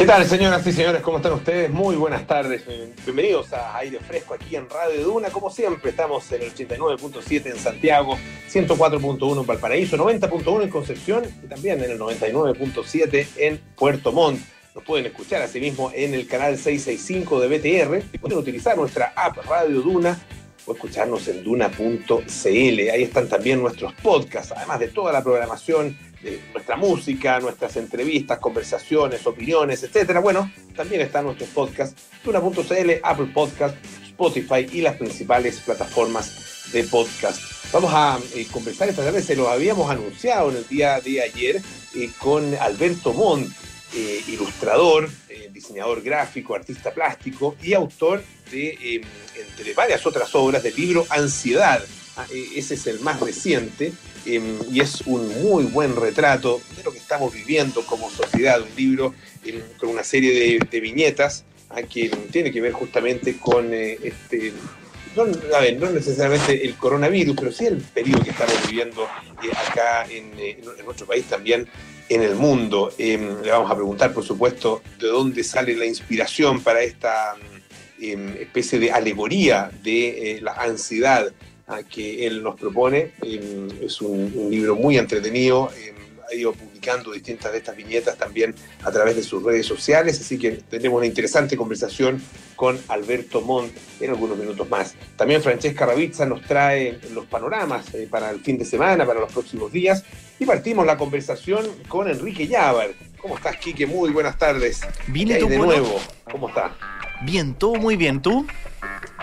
¿Qué tal, señoras y señores? ¿Cómo están ustedes? Muy buenas tardes. Bienvenidos a Aire Fresco aquí en Radio Duna. Como siempre, estamos en el 89.7 en Santiago, 104.1 en Valparaíso, 90.1 en Concepción y también en el 99.7 en Puerto Montt. Nos pueden escuchar asimismo en el canal 665 de BTR y pueden utilizar nuestra app Radio Duna o escucharnos en duna.cl. Ahí están también nuestros podcasts, además de toda la programación nuestra música, nuestras entrevistas, conversaciones, opiniones, etcétera. Bueno, también están nuestros podcasts, Tuna.cl, Apple Podcast, Spotify y las principales plataformas de podcast. Vamos a eh, conversar esta tarde, se lo habíamos anunciado en el día de ayer eh, con Alberto Montt, eh, ilustrador, diseñador gráfico, artista plástico y autor de, em, entre varias otras obras, del libro Ansiedad. Ah, ese es el más reciente Em, y es un muy buen retrato de lo que estamos viviendo como sociedad, un libro em, con una serie de, viñetas ah, que tiene que ver justamente con eh, este, no, no necesariamente el coronavirus, pero sí el periodo que estamos viviendo eh, acá en, eh, en, nuestro país también en el mundo. Em, le vamos a preguntar, por supuesto, de dónde sale la inspiración para esta especie de alegoría de la ansiedad que él nos propone. Em, es un, libro muy entretenido, em, ha ido publicando distintas de estas viñetas también a través de sus redes sociales, así que tendremos una interesante conversación con Alberto Montt en algunos minutos más. También Francesca Ravizza nos trae los panoramas eh, para el fin de semana, para los próximos días, y partimos la conversación con Enrique Llávar. ¿Cómo estás, Quique? Muy buenas tardes. Bien, de nuevo? ¿Cómo está? Bien, todo muy bien. ¿Tú?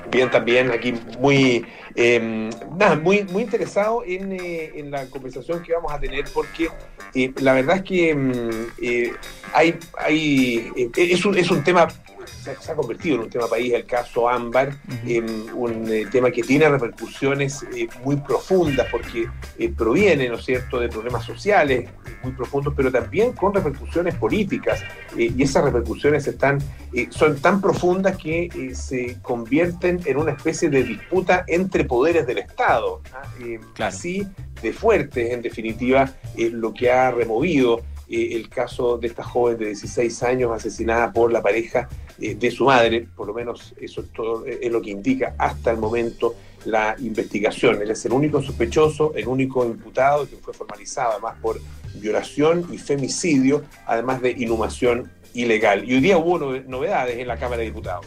Bien, también aquí muy Em, nada, muy, muy interesado eh, en, la conversación que vamos a tener porque eh, la verdad es que em, eh, hay, hay es, un, es un tema se, ha convertido en un tema país el caso Ámbar, un eh, tema que tiene repercusiones eh, muy profundas porque eh, proviene, ¿no es cierto?, de problemas sociales muy profundos, pero también con repercusiones políticas. y esas repercusiones están, son tan profundas que se convierten en una especie de disputa entre poderes del Estado. ¿ah? Así de fuerte, en definitiva, lo que ha removido el caso de esta joven de 16 años asesinada por la pareja eh, de su madre, por lo menos eso es, todo, eh, es lo que indica hasta el momento la investigación. Él es el único sospechoso, el único imputado que fue formalizado además por violación y femicidio, además de inhumación ilegal. Y hoy día hubo novedades en la Cámara de Diputados.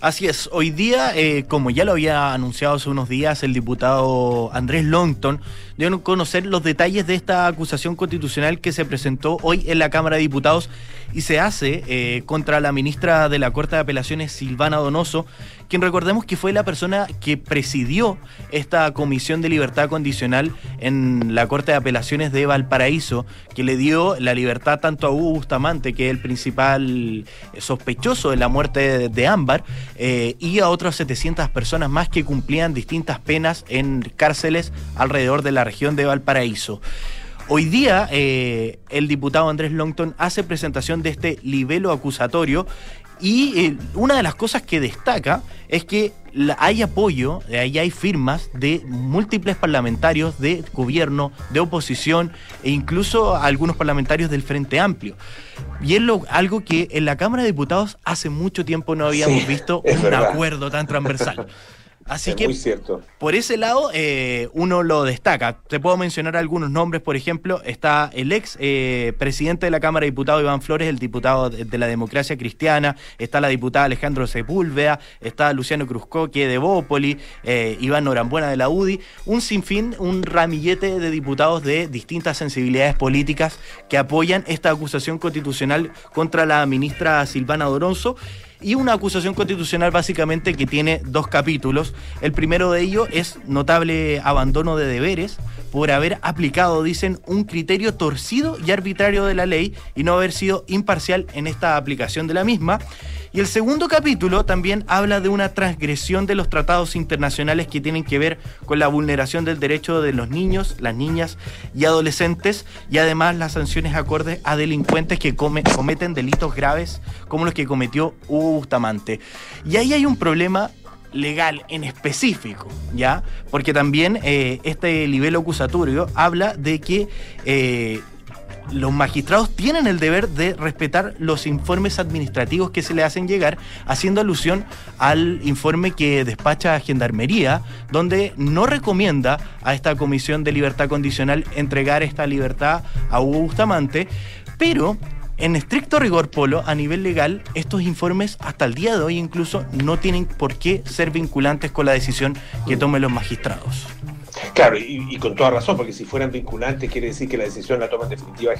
Así es, hoy día, eh, como ya lo había anunciado hace unos días el diputado Andrés Longton, deben conocer los detalles de esta acusación constitucional que se presentó hoy en la Cámara de Diputados y se hace eh, contra la ministra de la Corte de Apelaciones, Silvana Donoso, quien recordemos que fue la persona que presidió esta comisión de libertad condicional en la Corte de Apelaciones de Valparaíso, que le dio la libertad tanto a Hugo Bustamante, que es el principal sospechoso de la muerte de, Ámbar, eh, y a otras 700 personas más que cumplían distintas penas en cárceles alrededor de la región de Valparaíso. Hoy día eh, el diputado Andrés Longton hace presentación de este libelo acusatorio y eh, una de las cosas que destaca es que hay apoyo, ahí hay firmas de múltiples parlamentarios de gobierno, de oposición e incluso algunos parlamentarios del Frente Amplio. Y es algo que en la Cámara de Diputados hace mucho tiempo no habíamos visto un acuerdo tan transversal. Así que por ese lado eh, uno lo destaca. Te puedo mencionar algunos nombres, por ejemplo, está el ex eh, presidente de la Cámara de Diputados, Iván Flores, el diputado de, la democracia cristiana, está la diputada Alejandro Sepúlveda, está Luciano Cruzcoque de Bópoli, eh, Iván Norambuena de la UDI, un sinfín, un ramillete de diputados de distintas sensibilidades políticas que apoyan esta acusación constitucional contra la ministra Silvana Doronzo y una acusación constitucional básicamente que tiene dos capítulos. El primero de ellos es notable abandono de deberes por haber aplicado, dicen, un criterio torcido y arbitrario de la ley y no haber sido imparcial en esta aplicación de la misma. Y el segundo capítulo también habla de una transgresión de los tratados internacionales que tienen que ver con la vulneración del derecho de los niños, las niñas y adolescentes y además las sanciones acordes a delincuentes que cometen delitos graves como los que cometió Hugo Bustamante. Y ahí hay un problema legal en específico, ¿ya? Porque también eh, este nivel acusatorio habla de que eh, los magistrados tienen el deber de respetar los informes administrativos que se le hacen llegar, haciendo alusión al informe que despacha Gendarmería, donde no recomienda a esta Comisión de Libertad Condicional entregar esta libertad a Hugo Bustamante, pero en estricto rigor, Polo, a nivel legal, estos informes hasta el día de hoy incluso no tienen por qué ser vinculantes con la decisión que tomen los magistrados. Claro, y, con toda razón, porque si fueran vinculantes quiere decir que la decisión la toma en definitiva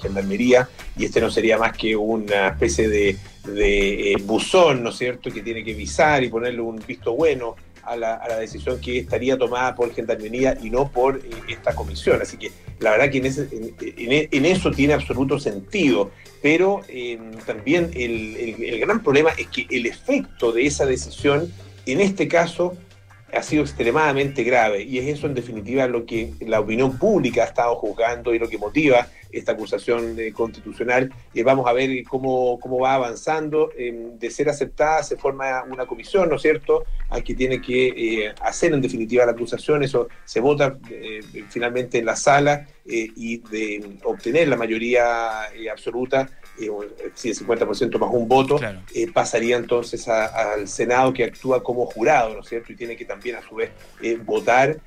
Gendarmería y este no sería más que una especie de, eh, buzón, ¿no es cierto?, que tiene que visar y ponerle un visto bueno a la, decisión que estaría tomada por Gendarmería y no por eh, esta comisión. Así que la verdad que en, eso tiene absoluto sentido. Pero em, también el, gran problema es que el efecto de esa decisión, en este caso, ha sido extremadamente grave y es eso en definitiva lo que la opinión pública ha estado juzgando y lo que motiva esta acusación eh, constitucional. Eh, vamos a ver cómo, cómo va avanzando. Em, de ser aceptada se forma una comisión, ¿no es cierto?, a que tiene que eh, hacer en definitiva la acusación. Eso se vota finalmente en la sala y de obtener la mayoría absoluta si el 50% más un voto, pasaría entonces al Senado que actúa como jurado, ¿no es cierto? Y tiene que también a su vez votar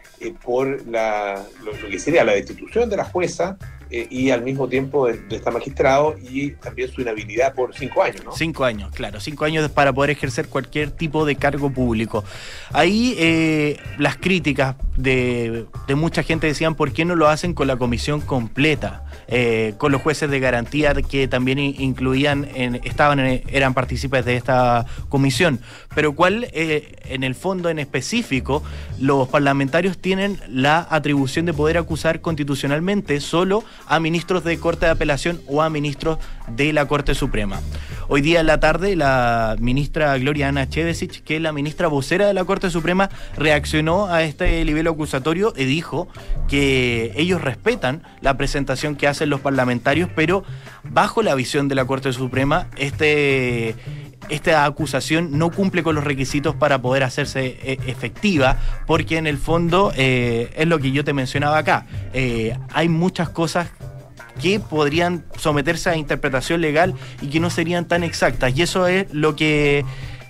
por la, lo, que sería la destitución de la jueza eh, y al mismo tiempo estar magistrado y también su inhabilidad por cinco años, ¿no? Cinco años, claro, cinco años para poder ejercer cualquier tipo de cargo público. Ahí eh, las críticas de, de, mucha gente decían por qué no lo hacen con la comisión completa, eh, con los jueces de garantía que también incluían, en, estaban eran partícipes de esta comisión, pero cuál en el fondo en específico los parlamentarios tienen la atribución de poder acusar constitucionalmente solo a ministros de Corte de Apelación o a ministros de la Corte Suprema. Hoy día en la tarde, la ministra Gloria Ana Chevesich, que es la ministra vocera de la Corte Suprema, reaccionó a este nivel acusatorio y dijo que ellos respetan la presentación que hacen los parlamentarios, pero bajo la visión de la Corte Suprema, este esta acusación no cumple con los requisitos para poder hacerse eh, efectiva, porque en el fondo eh, es lo que yo te mencionaba acá. Eh, hay muchas cosas que podrían someterse a interpretación legal y que no serían tan exactas. Y eso es lo que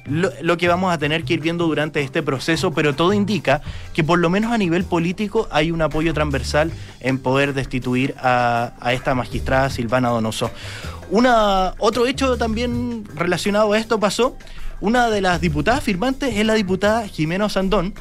lo, que vamos a tener que ir viendo durante este proceso, pero todo indica que por lo menos a nivel político hay un apoyo transversal en poder destituir a, a esta magistrada Silvana Donoso. Una, otro hecho también relacionado a esto pasó. Una de las diputadas firmantes es la diputada Jimena Sandón,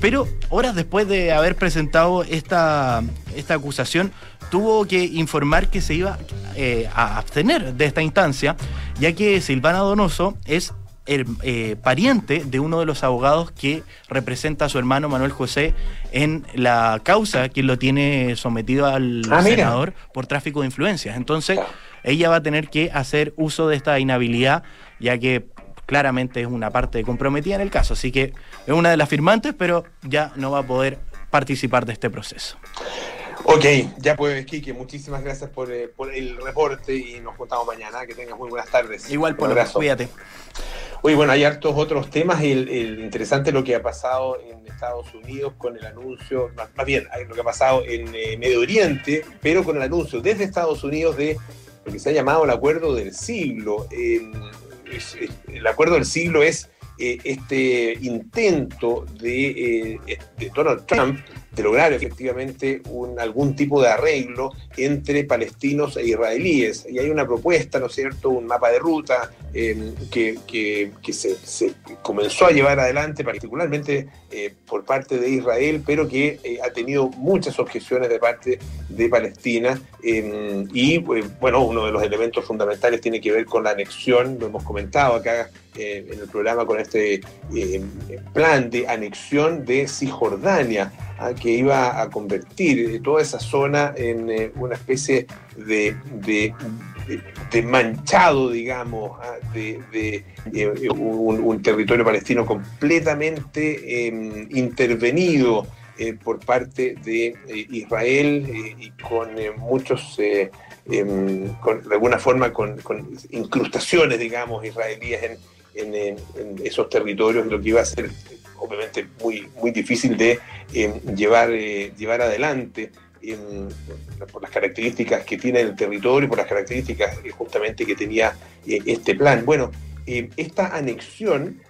pero horas después de haber presentado esta, esta acusación, tuvo que informar que se iba eh, a abstener de esta instancia, ya que Silvana Donoso es el eh, pariente de uno de los abogados que representa a su hermano Manuel José en la causa que lo tiene sometido al ah, senador por tráfico de influencias. Entonces, ella va a tener que hacer uso de esta inhabilidad, ya que claramente es una parte comprometida en el caso. Así que es una de las firmantes, pero ya no va a poder participar de este proceso. Ok, ya pues, Kike, muchísimas gracias eh, por, el reporte y nos contamos mañana. Que tengas muy buenas tardes. Igual, por cuídate. Oye, bueno, hay hartos otros temas. El, el interesante lo que ha pasado en Estados Unidos con el anuncio, más, bien, lo que ha pasado en eh, Medio Oriente, pero con el anuncio desde Estados Unidos de lo que se ha llamado el acuerdo del siglo. el acuerdo del siglo es eh, este intento de, de Donald Trump de lograr efectivamente un, algún tipo de arreglo entre palestinos e israelíes. Y hay una propuesta, ¿no es cierto?, un mapa de ruta em, que, se, comenzó a llevar adelante, particularmente eh, por parte de Israel, pero que eh, ha tenido muchas objeciones de parte de Palestina. Em, y eh, bueno, uno de los elementos fundamentales tiene que ver con la anexión, lo hemos comentado acá en el programa, con este em, plan de anexión de Cisjordania que iba a convertir toda esa zona en eh, una especie de, manchado, digamos, ¿ah? de, eh, un, territorio palestino completamente em, intervenido eh, por parte de Israel y con muchos, em, de alguna forma, con, incrustaciones, digamos, israelíes en, en, esos territorios, lo que iba a ser obviamente muy, muy difícil de eh, llevar, eh, llevar adelante. por las características que tiene el territorio, por las características justamente que tenía este plan. Bueno, esta anexión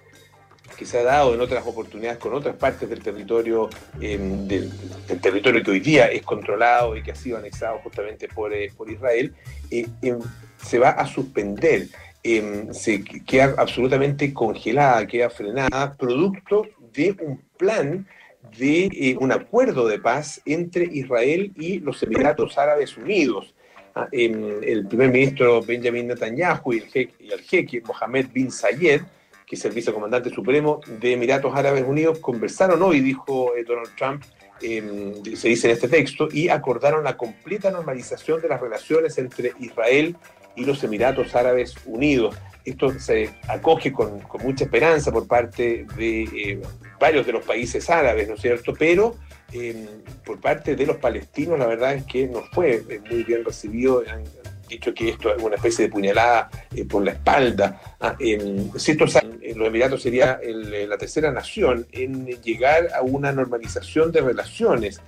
que se ha dado en otras oportunidades con otras partes del territorio, del, territorio que hoy día es controlado y que ha sido anexado justamente por, eh, por Israel, eh, se va a suspender, em, se queda absolutamente congelada, queda frenada, producto de un plan de eh, un acuerdo de paz entre Israel y los Emiratos Árabes Unidos. Ah, el primer ministro Benjamin Netanyahu y el, jeque, jeque Mohammed bin Zayed que es el vicecomandante supremo de Emiratos Árabes Unidos, conversaron hoy, dijo eh, Donald Trump, em, se dice en este texto, y acordaron la completa normalización de las relaciones entre Israel y los Emiratos Árabes Unidos. Esto se acoge con, mucha esperanza por parte de eh, varios de los países árabes, ¿no es cierto? Pero em, por parte de los palestinos, la verdad es que no fue eh, muy bien recibido dicho que esto es una especie de puñalada eh, por la espalda. Ah, en, los Emiratos sería eh, la tercera nación en llegar a una normalización de relaciones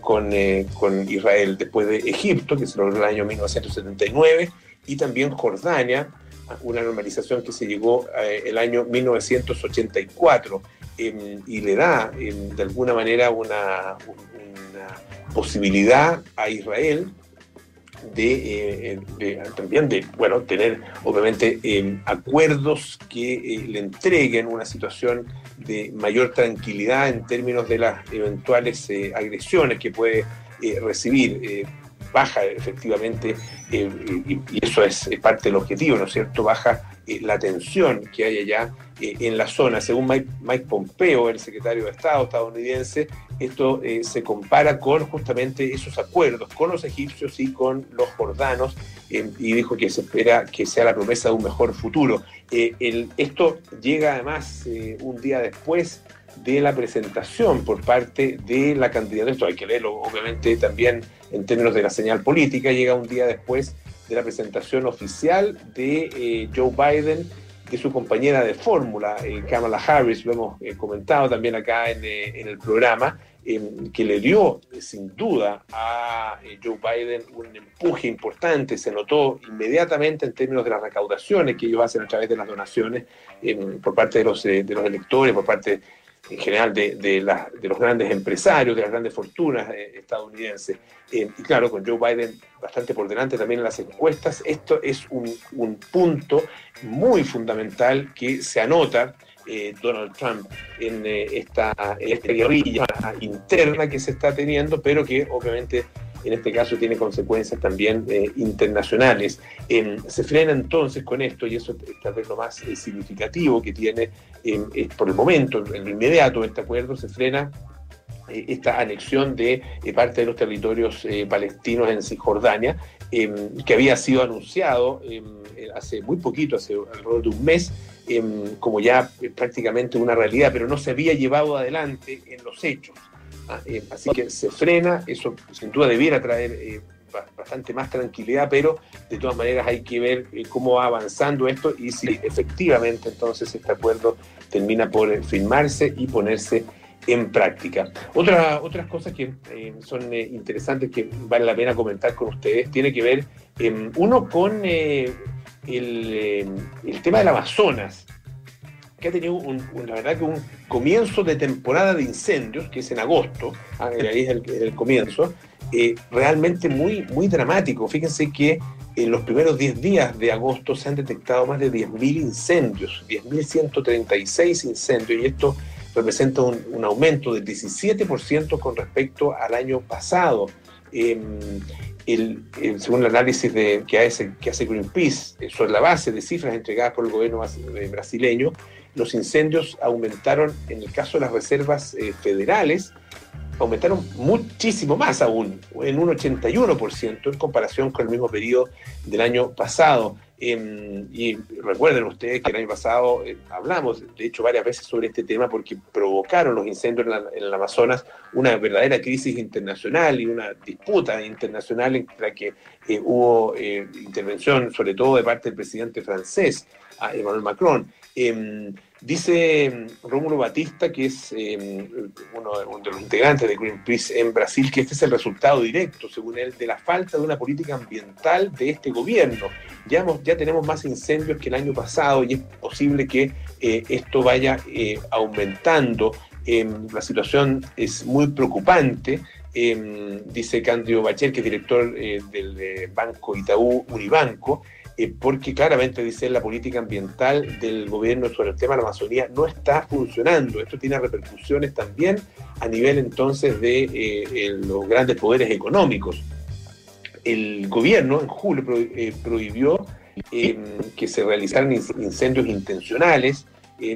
con, eh, con, Israel, después de Egipto, que se logró en el año 1979, y también Jordania, una normalización que se llegó el año 1984 em, y le da em, de alguna manera una, una posibilidad a Israel eh, de, también de bueno tener obviamente eh, acuerdos que eh, le entreguen una situación de mayor tranquilidad en términos de las eventuales agresiones que puede recibir baja efectivamente y, eso es, parte del objetivo no es cierto baja la tensión que hay allá en la zona según Mike Pompeo el secretario de Estado estadounidense esto eh, se compara con justamente esos acuerdos con los egipcios y con los jordanos eh, y dijo que se espera que sea la promesa de un mejor futuro. Eh, esto llega además un día después de la presentación por parte de la candidata, esto hay que leerlo obviamente también en términos de la señal política, llega un día después de la presentación oficial de Joe Biden de su compañera de fórmula, Kamala Harris, lo hemos comentado también acá en, en el programa, que le dio eh, sin duda a eh, Joe Biden un empuje importante, se notó inmediatamente en términos de las recaudaciones que ellos hacen a través de las donaciones por parte de los, eh, de los electores, por parte en general de, de, los grandes empresarios, de las grandes fortunas estadounidenses. Em, y claro, con Joe Biden bastante por delante también en las encuestas, esto es un, un punto muy fundamental que se anota eh, Donald Trump en, eh, esta, guerrilla interna que se está teniendo, pero que obviamente en este caso tiene consecuencias también eh, internacionales. se frena entonces con esto, y eso es tal vez lo más significativo que tiene por el momento, en lo inmediato, este acuerdo, se frena esta anexión de parte de los territorios palestinos en Cisjordania, que había sido anunciado hace muy poquito, hace alrededor de un mes, Em, como ya prácticamente una realidad, pero no se había llevado adelante en los hechos. ¿Ah? Em, así que se frena, eso sin duda debiera traer eh, bastante más tranquilidad, pero de todas maneras hay que ver eh, cómo va avanzando esto y si efectivamente entonces este acuerdo termina por eh, firmarse y ponerse en práctica. Otra, otras cosas que son interesantes que vale la pena comentar con ustedes tiene que ver, em, uno, con eh, el, tema del Amazonas, que ha tenido, un, la verdad, que un comienzo de temporada de incendios, que es en agosto, ah, ahí es el, comienzo, eh, realmente muy, muy dramático. Fíjense que en los primeros 10 días de agosto se han detectado más de 10.000 incendios, 10.136 incendios, y esto representa un, aumento del 17% con respecto al año pasado. Em, el, según el análisis de, que, hace, que hace Greenpeace sobre la base de cifras entregadas por el gobierno eh, brasileño, los incendios aumentaron, en el caso de las reservas eh, federales, aumentaron muchísimo más aún, en un 81% en comparación con el mismo periodo del año pasado. Em, y recuerden ustedes que el año pasado eh, hablamos, de hecho, varias veces sobre este tema porque provocaron los incendios en, el Amazonas una verdadera crisis internacional y una disputa internacional en la que eh, hubo intervención, sobre todo de parte del presidente francés, Emmanuel Macron. Em, Dice mm, Rómulo Batista, que es eh, uno, de los integrantes de Greenpeace en Brasil, que este es el resultado directo, según él, de la falta de una política ambiental de este gobierno. Ya, tenemos más incendios que el año pasado y es posible que eh, esto vaya eh, aumentando. Em, la situación es muy preocupante, em, dice Candio Bacher, que es director del Banco Itaú Unibanco. Eh, porque claramente dice la política ambiental del gobierno sobre el tema de la Amazonía no está funcionando. Esto tiene repercusiones también a nivel entonces de eh, los grandes poderes económicos. El gobierno en julio eh, prohibió que se realizaran incendios intencionales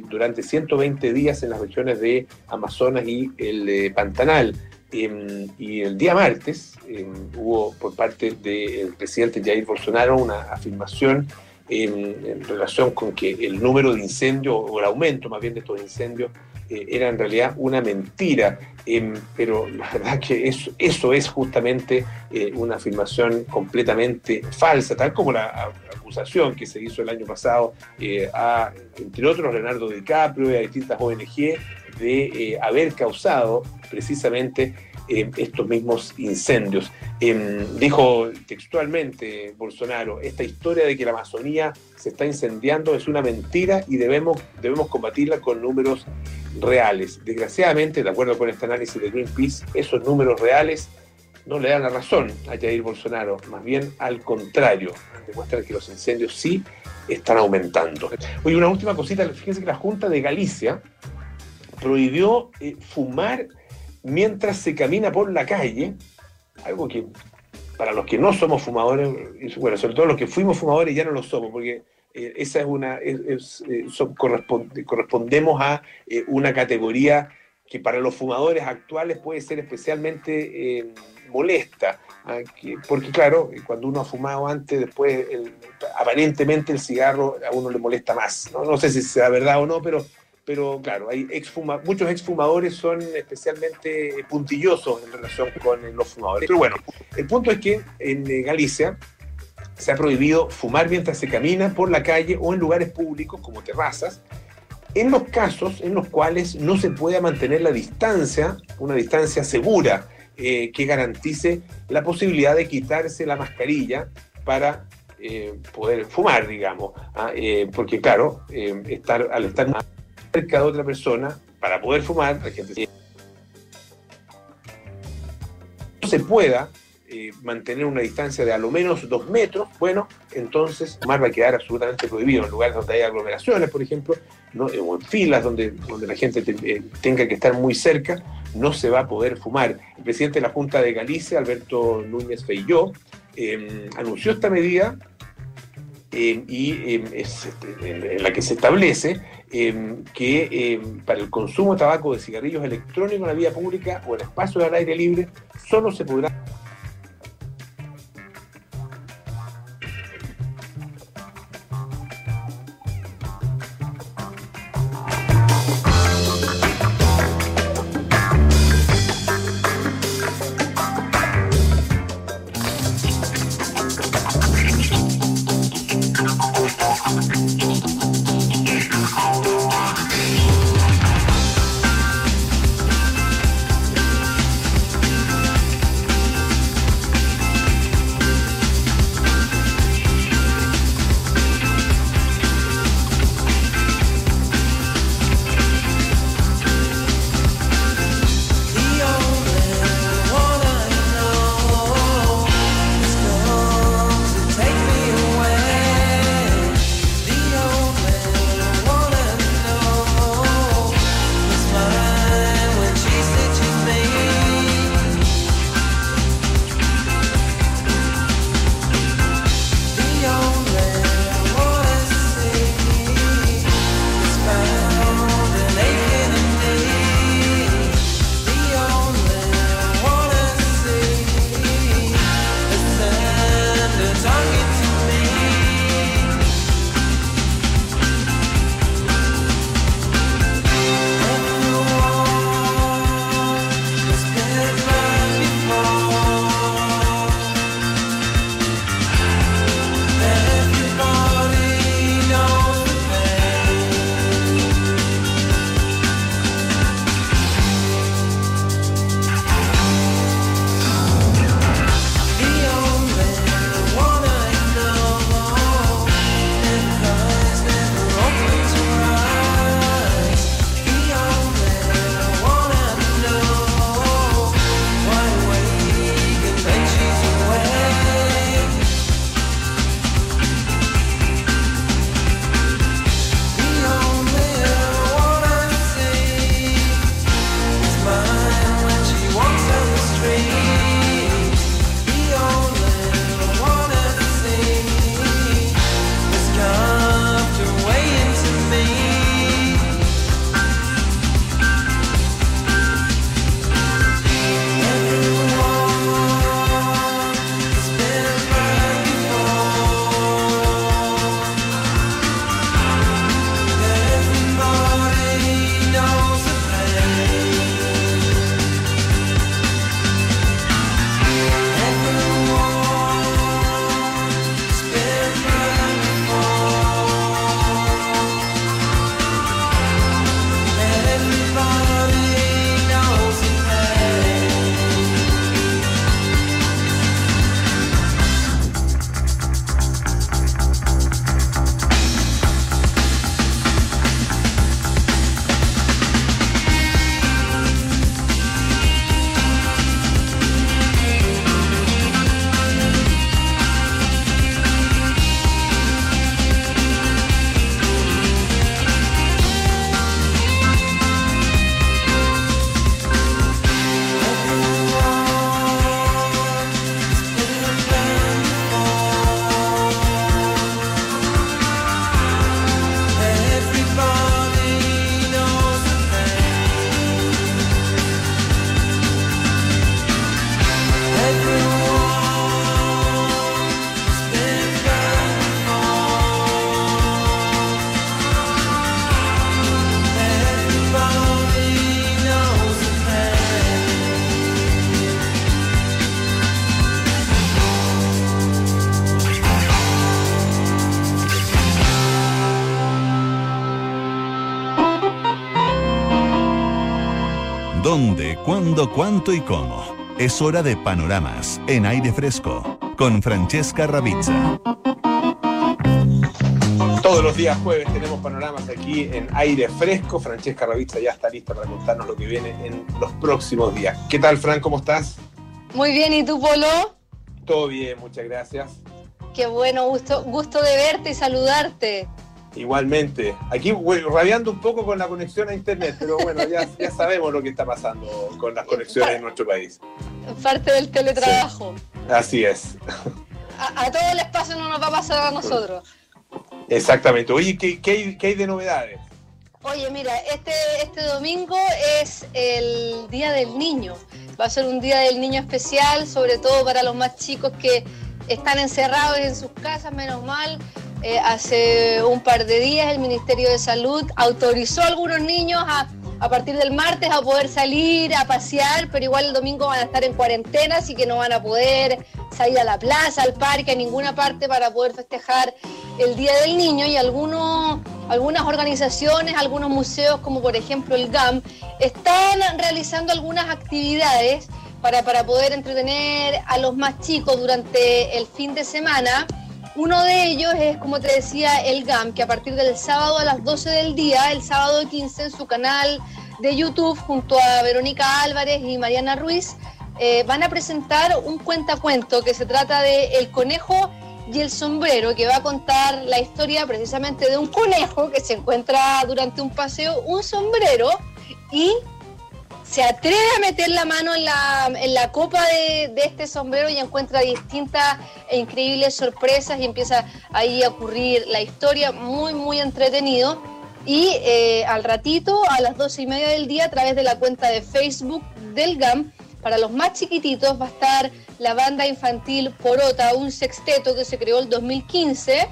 durante 120 días en las regiones de Amazonas y el Pantanal. Em, y el día martes em, hubo por parte del presidente Jair Bolsonaro una afirmación en, relación con que el número de incendios, o el aumento más bien de estos incendios, eh, era en realidad una mentira. Em, pero la verdad que eso, eso es justamente eh, una afirmación completamente falsa, tal como la acusación que se hizo el año pasado eh, a, entre otros, Leonardo DiCaprio y a distintas ONG de haber causado precisamente eh, estos mismos incendios. Em, dijo textualmente Bolsonaro, esta historia de que la Amazonía se está incendiando es una mentira y debemos, debemos combatirla con números reales. Desgraciadamente, de acuerdo con este análisis de Greenpeace, esos números reales no le dan la razón a Jair Bolsonaro, más bien al contrario, demuestran que los incendios sí están aumentando. Oye, una última cosita, fíjense que la Junta de Galicia prohibió eh, fumar mientras se camina por la calle, algo que para los que no somos fumadores, bueno, sobre todo los que fuimos fumadores ya no lo somos, porque eh, esa es una, eh, correspondemos a una categoría que para los fumadores actuales puede ser especialmente molesta, ¿ah? porque claro, cuando uno ha fumado antes, después aparentemente el cigarro a uno le molesta más. ¿no? no sé si sea verdad o no, pero pero claro, hay exfuma, muchos exfumadores son especialmente puntillosos en relación con los fumadores. Pero bueno, el punto es que en eh, Galicia se ha prohibido fumar mientras se camina por la calle o en lugares públicos como terrazas, en los casos en los cuales no se pueda mantener la distancia, una distancia segura eh, que garantice la posibilidad de quitarse la mascarilla para eh, poder fumar, digamos. ¿ah? porque claro, estar, al estar cerca de otra persona para poder fumar, la gente no se pueda eh, mantener una distancia de a lo menos dos metros, bueno, entonces fumar va a quedar absolutamente prohibido en lugares donde hay aglomeraciones, por ejemplo, ¿no? Eh, o en filas donde, donde la gente eh, tenga que estar muy cerca, no se va a poder fumar. El presidente de la Junta de Galicia, Alberto Núñez Feilló, anunció esta medida y es, este, en la que se establece Em, que para el consumo de tabaco de cigarrillos electrónicos en la vía pública o en espacios al aire libre solo se podrá cuándo, cuánto y cómo? Es hora de panoramas en aire fresco con Francesca Ravizza. Todos los días jueves tenemos panoramas aquí en aire fresco. Francesca Ravizza ya está lista para contarnos lo que viene en los próximos días. ¿Qué tal, Fran? ¿Cómo estás? Muy bien, ¿y tú, Polo? Todo bien, muchas gracias. Qué bueno, gusto, gusto de verte y saludarte. Igualmente. Aquí rabiando un poco con la conexión a Internet, pero bueno, ya, ya sabemos lo que está pasando con las conexiones en nuestro país. Parte del teletrabajo. Así es. A, todo el espacio no nos va a pasar a nosotros. Exactamente. Oye, ¿qué, qué, hay, de novedades? Oye, mira, este, este domingo es el Día del Niño. Va a ser un Día del Niño especial, sobre todo para los más chicos que están encerrados en sus casas, menos mal eh, hace un par de días el Ministerio de Salud autorizó a algunos niños a, a, partir del martes a poder salir a pasear, pero igual el domingo van a estar en cuarentena, así que no van a poder salir a la plaza, al parque, a ninguna parte para poder festejar el Día del Niño y algunos, algunas organizaciones, algunos museos como por ejemplo el GAM, están realizando algunas actividades para, para poder entretener a los más chicos durante el fin de semana. Uno de ellos es, como te decía, el GAM, que a partir del sábado a las 12 del día, el sábado 15, en su canal de YouTube, junto a Verónica Álvarez y Mariana Ruiz, eh, van a presentar un cuentacuento que se trata de El conejo y el sombrero, que va a contar la historia precisamente de un conejo que se encuentra durante un paseo un sombrero y se atreve a meter la mano en la, copa de, este sombrero y encuentra distintas e increíbles sorpresas y empieza ahí a ocurrir la historia, muy, muy entretenido. Y eh, al ratito, a las doce y media del día, a través de la cuenta de Facebook del GAM, para los más chiquititos va a estar la banda infantil Porota, un sexteto que se creó el 2015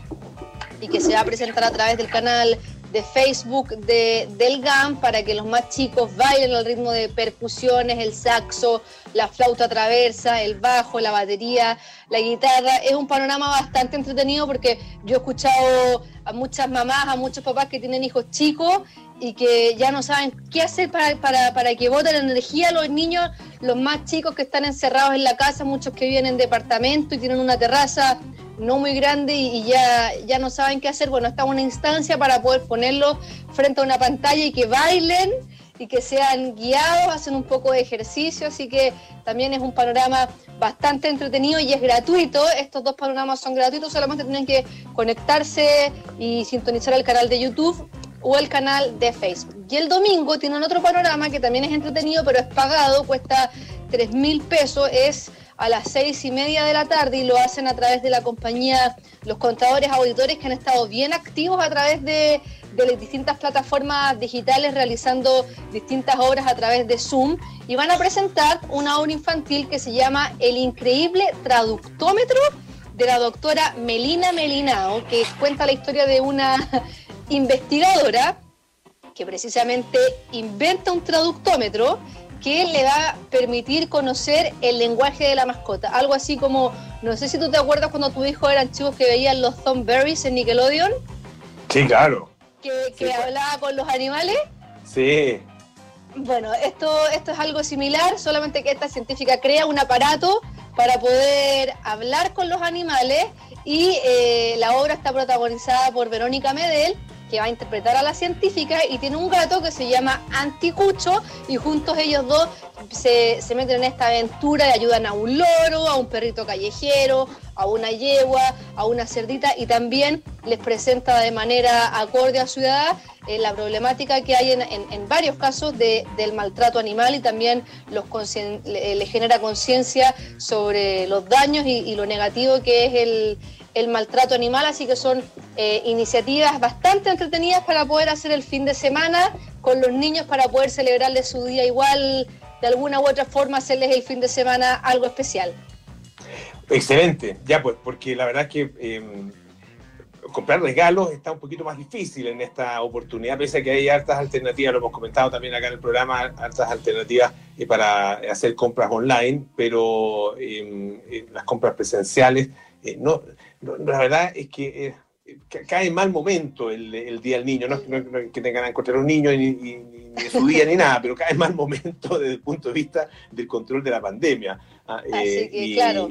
y que se va a presentar a través del canal de Facebook de, del GAM para que los más chicos bailen al ritmo de percusiones, el saxo, la flauta traversa, el bajo, la batería, la guitarra. Es un panorama bastante entretenido porque yo he escuchado a muchas mamás, a muchos papás que tienen hijos chicos y que ya no saben qué hacer para, para, para que voten energía los niños, los más chicos que están encerrados en la casa, muchos que viven en departamento y tienen una terraza no muy grande y, ya, ya no saben qué hacer. Bueno, está una instancia para poder ponerlo frente a una pantalla y que bailen y que sean guiados, hacen un poco de ejercicio, así que también es un panorama bastante entretenido y es gratuito. Estos dos panoramas son gratuitos, solamente tienen que conectarse y sintonizar el canal de YouTube o el canal de Facebook. Y el domingo tienen otro panorama que también es entretenido, pero es pagado, cuesta 3 mil pesos, es a las seis y media de la tarde y lo hacen a través de la compañía Los Contadores Auditores que han estado bien activos a través de, las distintas plataformas digitales realizando distintas obras a través de Zoom y van a presentar una obra infantil que se llama El Increíble Traductómetro de la doctora Melina Melinao, que cuenta la historia de una investigadora que precisamente inventa un traductómetro que le va a permitir conocer el lenguaje de la mascota. Algo así como, no sé si tú te acuerdas cuando tu hijo eran chicos que veían los Thornberries en Nickelodeon. Sí, claro. Que, pues. hablaba con los animales. Sí. Bueno, esto, esto es algo similar, solamente que esta científica crea un aparato para poder hablar con los animales y eh, la obra está protagonizada por Verónica Medel que va a interpretar a la científica y tiene un gato que se llama Anticucho y juntos ellos dos se, se, meten en esta aventura y ayudan a un loro, a un perrito callejero, a una yegua, a una cerdita y también les presenta de manera acorde a su edad eh, la problemática que hay en, en, varios casos de, del maltrato animal y también los le, genera conciencia sobre los daños y lo negativo que es el el maltrato animal, así que son eh, iniciativas bastante entretenidas para poder hacer el fin de semana con los niños, para poder celebrarles su día igual, de alguna u otra forma hacerles el fin de semana algo especial. Excelente, ya pues, porque la verdad es que em, comprar regalos está un poquito más difícil en esta oportunidad, pese a que hay hartas alternativas, lo hemos comentado también acá en el programa, hartas alternativas eh, para hacer compras online, pero em, eh, las compras presenciales no la verdad es que eh, cae en mal momento el, Día del Niño. No, es que tengan que encontrar un niño ni, ni, su día ni nada, pero cae en mal momento desde el punto de vista del control de la pandemia. Ah, Así que, claro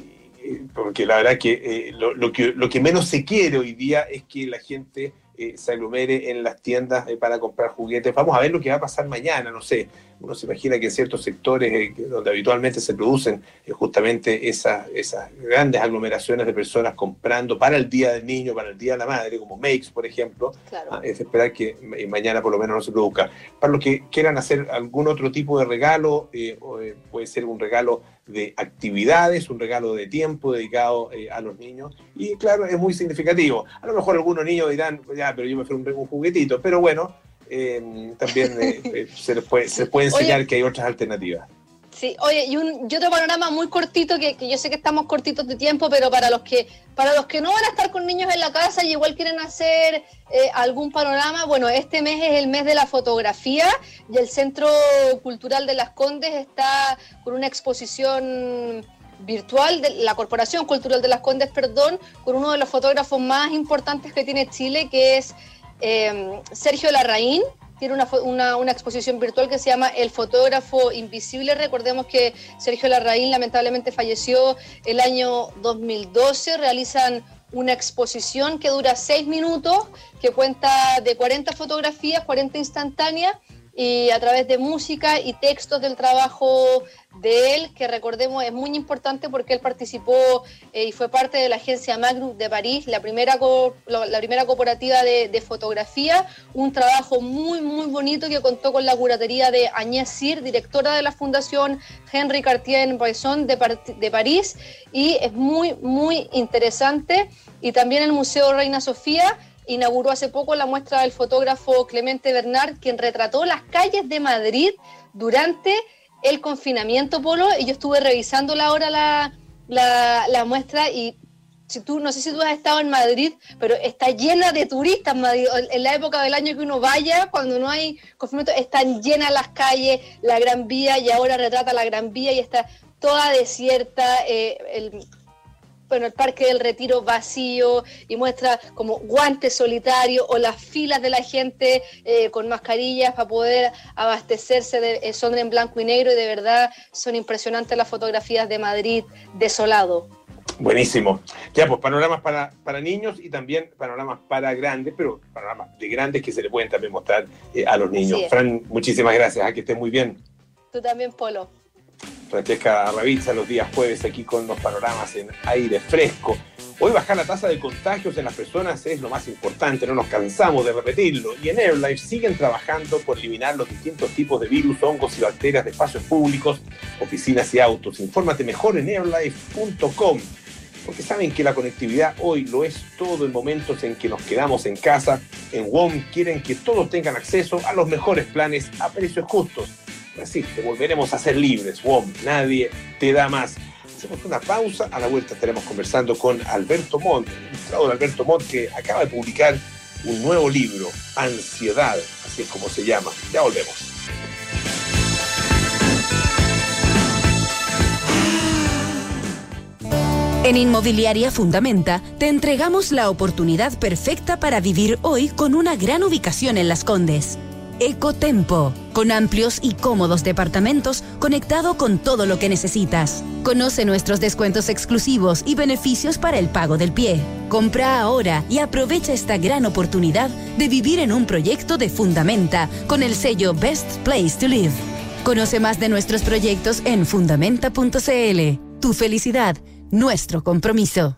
porque la verdad que, lo, que lo que menos se quiere hoy día es que la gente eh, se aglomere en las tiendas eh, para comprar juguetes. Vamos a ver lo que va a pasar mañana, no sé. Uno se imagina que en ciertos sectores eh, donde habitualmente se producen justamente esas, esas grandes aglomeraciones de personas comprando para el Día del Niño, para el Día de la Madre, como Makes, por ejemplo, ah, es esperar que mañana por lo menos no se produzca. Para los que quieran hacer algún otro tipo de regalo, puede ser un regalo de actividades, un regalo de tiempo dedicado eh, a los niños. Y claro, es muy significativo. A lo mejor algunos niños dirán, ya, pero yo me fui un, un juguetito, pero bueno, eh, también eh, se, les puede, se puede enseñar que hay otras alternativas. Sí, oye, y, un, otro panorama muy cortito, que, yo sé que estamos cortitos de tiempo, pero para los que para los que no van a estar con niños en la casa y igual quieren hacer eh, algún panorama, bueno, este mes es el mes de la fotografía y el Centro Cultural de las Condes está con una exposición virtual de la Corporación Cultural de las Condes, perdón, con uno de los fotógrafos más importantes que tiene Chile, que es eh, Sergio Larraín tiene una, una, exposición virtual que se llama El fotógrafo invisible. Recordemos que Sergio Larraín lamentablemente falleció el año 2012. Realizan una exposición que dura seis minutos, que cuenta de 40 fotografías, 40 instantáneas, y a través de música y textos del trabajo de él, que recordemos es muy importante porque él participó eh, y fue parte de la agencia Magnum de París, la primera, la primera cooperativa de, fotografía, un trabajo muy, muy bonito que contó con la curatería de Agnès Sir, directora de la Fundación Henri Cartier-Bresson de, de París, y es muy, muy interesante. Y también el Museo Reina Sofía, inauguró hace poco la muestra del fotógrafo Clemente Bernard, quien retrató las calles de Madrid durante el confinamiento, Polo, y yo estuve revisando la hora la, la, muestra y si tú, no sé si tú has estado en Madrid, pero está llena de turistas. En la época del año que uno vaya, cuando no hay confinamiento, están llenas las calles, la Gran Vía, y ahora retrata la Gran Vía y está toda desierta. Eh, el, bueno, el Parque del Retiro vacío y muestra como guantes solitarios o las filas de la gente eh, con mascarillas para poder abastecerse, de, eh, son en blanco y negro y de verdad son impresionantes las fotografías de Madrid desolado. Buenísimo. Ya, pues panoramas para, para niños y también panoramas para grandes, pero panoramas de grandes que se le pueden también mostrar eh, a los niños. Fran, muchísimas gracias, a que estés muy bien. Tú también, Polo. Francesca Ravizza los días jueves aquí con los panoramas en aire fresco. Hoy bajar la tasa de contagios en las personas es lo más importante, no nos cansamos de repetirlo. Y en AirLife siguen trabajando por eliminar los distintos tipos de virus, hongos y bacterias de espacios públicos, oficinas y autos. Infórmate mejor en airlife.com, porque saben que la conectividad hoy lo es todo en momentos en que nos quedamos en casa. En WOM quieren que todos tengan acceso a los mejores planes a precios justos resiste, volveremos a ser libres, WOM, nadie te da más. Hacemos una pausa, a la vuelta estaremos conversando con Alberto Montt, el ilustrador Alberto Montt, que acaba de publicar un nuevo libro, Ansiedad, así es como se llama. Ya volvemos. En Inmobiliaria Fundamenta te entregamos la oportunidad perfecta para vivir hoy con una gran ubicación en Las Condes Ecotempo, con amplios y cómodos departamentos conectado con todo lo que necesitas. Conoce nuestros descuentos exclusivos y beneficios para el pago del pie. Compra ahora y aprovecha esta gran oportunidad de vivir en un proyecto de Fundamenta con el sello Best Place to Live. Conoce más de nuestros proyectos en fundamenta.cl. Tu felicidad, nuestro compromiso.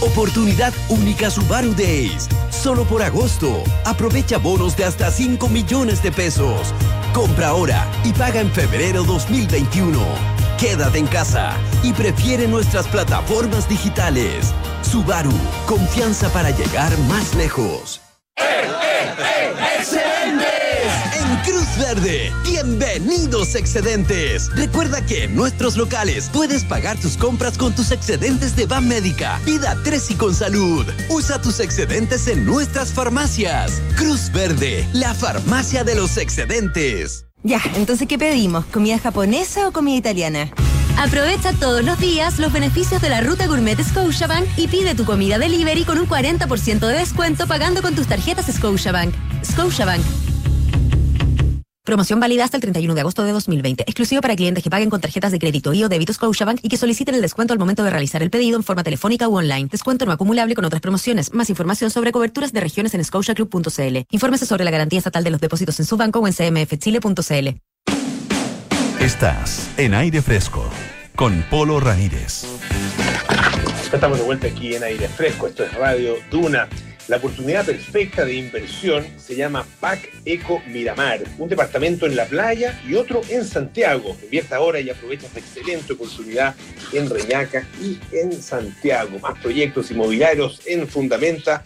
Oportunidad única Subaru Days. Solo por agosto. Aprovecha bonos de hasta 5 millones de pesos. Compra ahora y paga en febrero 2021. Quédate en casa y prefiere nuestras plataformas digitales. Subaru, confianza para llegar más lejos. En Cruz Verde, bienvenidos excedentes. Recuerda que en nuestros locales puedes pagar tus compras con tus excedentes de Ban Médica, Vida 3 y con salud. Usa tus excedentes en nuestras farmacias. Cruz Verde, la farmacia de los excedentes. Ya, entonces, ¿qué pedimos? ¿Comida japonesa o comida italiana? Aprovecha todos los días los beneficios de la ruta Gourmet Scotiabank y pide tu comida delivery con un 40% de descuento pagando con tus tarjetas Scotiabank. Scotiabank. Promoción válida hasta el 31 de agosto de 2020. Exclusivo para clientes que paguen con tarjetas de crédito y o débito Scotiabank y que soliciten el descuento al momento de realizar el pedido en forma telefónica u online. Descuento no acumulable con otras promociones. Más información sobre coberturas de regiones en scotiaclub.cl. Infórmese sobre la garantía estatal de los depósitos en su banco o en cmfchile.cl. Estás en aire fresco con Polo Ramírez. Estamos de vuelta aquí en aire fresco. Esto es Radio Duna. La oportunidad perfecta de inversión se llama PAC Eco Miramar, un departamento en la playa y otro en Santiago. Invierta ahora y aprovecha esta excelente oportunidad en Reñaca y en Santiago. Más proyectos inmobiliarios en fundamenta.cl.